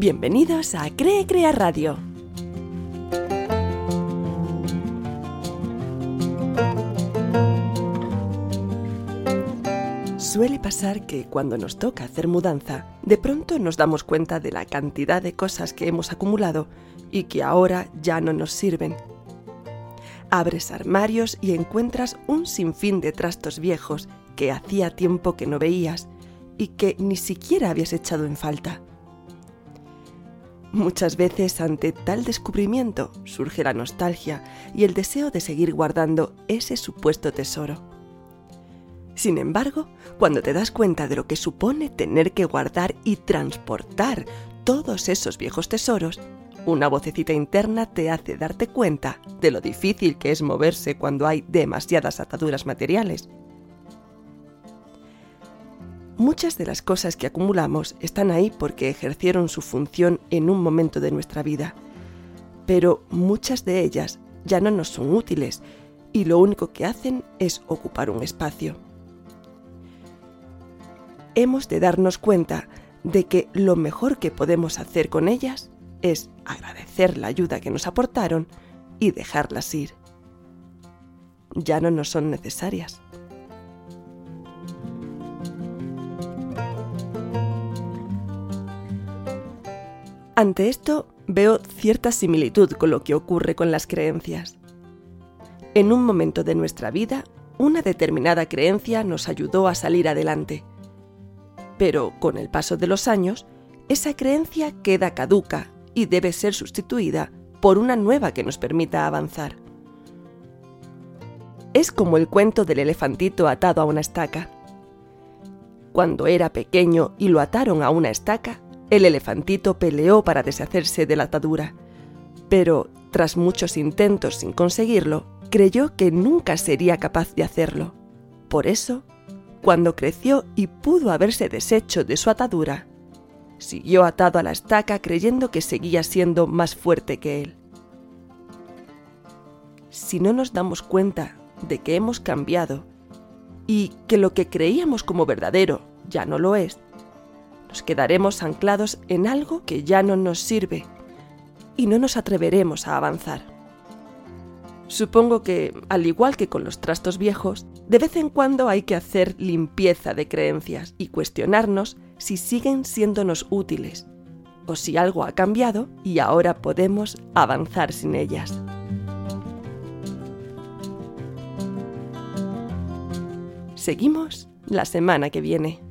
Bienvenidos a Cree Crea Radio. Suele pasar que cuando nos toca hacer mudanza, de pronto nos damos cuenta de la cantidad de cosas que hemos acumulado y que ahora ya no nos sirven. Abres armarios y encuentras un sinfín de trastos viejos que hacía tiempo que no veías y que ni siquiera habías echado en falta. Muchas veces ante tal descubrimiento surge la nostalgia y el deseo de seguir guardando ese supuesto tesoro. Sin embargo, cuando te das cuenta de lo que supone tener que guardar y transportar todos esos viejos tesoros, una vocecita interna te hace darte cuenta de lo difícil que es moverse cuando hay demasiadas ataduras materiales. Muchas de las cosas que acumulamos están ahí porque ejercieron su función en un momento de nuestra vida, pero muchas de ellas ya no nos son útiles y lo único que hacen es ocupar un espacio. Hemos de darnos cuenta de que lo mejor que podemos hacer con ellas es agradecer la ayuda que nos aportaron y dejarlas ir. Ya no nos son necesarias. Ante esto veo cierta similitud con lo que ocurre con las creencias. En un momento de nuestra vida, una determinada creencia nos ayudó a salir adelante. Pero con el paso de los años, esa creencia queda caduca y debe ser sustituida por una nueva que nos permita avanzar. Es como el cuento del elefantito atado a una estaca. Cuando era pequeño y lo ataron a una estaca, el elefantito peleó para deshacerse de la atadura, pero tras muchos intentos sin conseguirlo, creyó que nunca sería capaz de hacerlo. Por eso, cuando creció y pudo haberse deshecho de su atadura, siguió atado a la estaca creyendo que seguía siendo más fuerte que él. Si no nos damos cuenta de que hemos cambiado y que lo que creíamos como verdadero ya no lo es, nos quedaremos anclados en algo que ya no nos sirve y no nos atreveremos a avanzar. Supongo que, al igual que con los trastos viejos, de vez en cuando hay que hacer limpieza de creencias y cuestionarnos si siguen siéndonos útiles o si algo ha cambiado y ahora podemos avanzar sin ellas. Seguimos la semana que viene.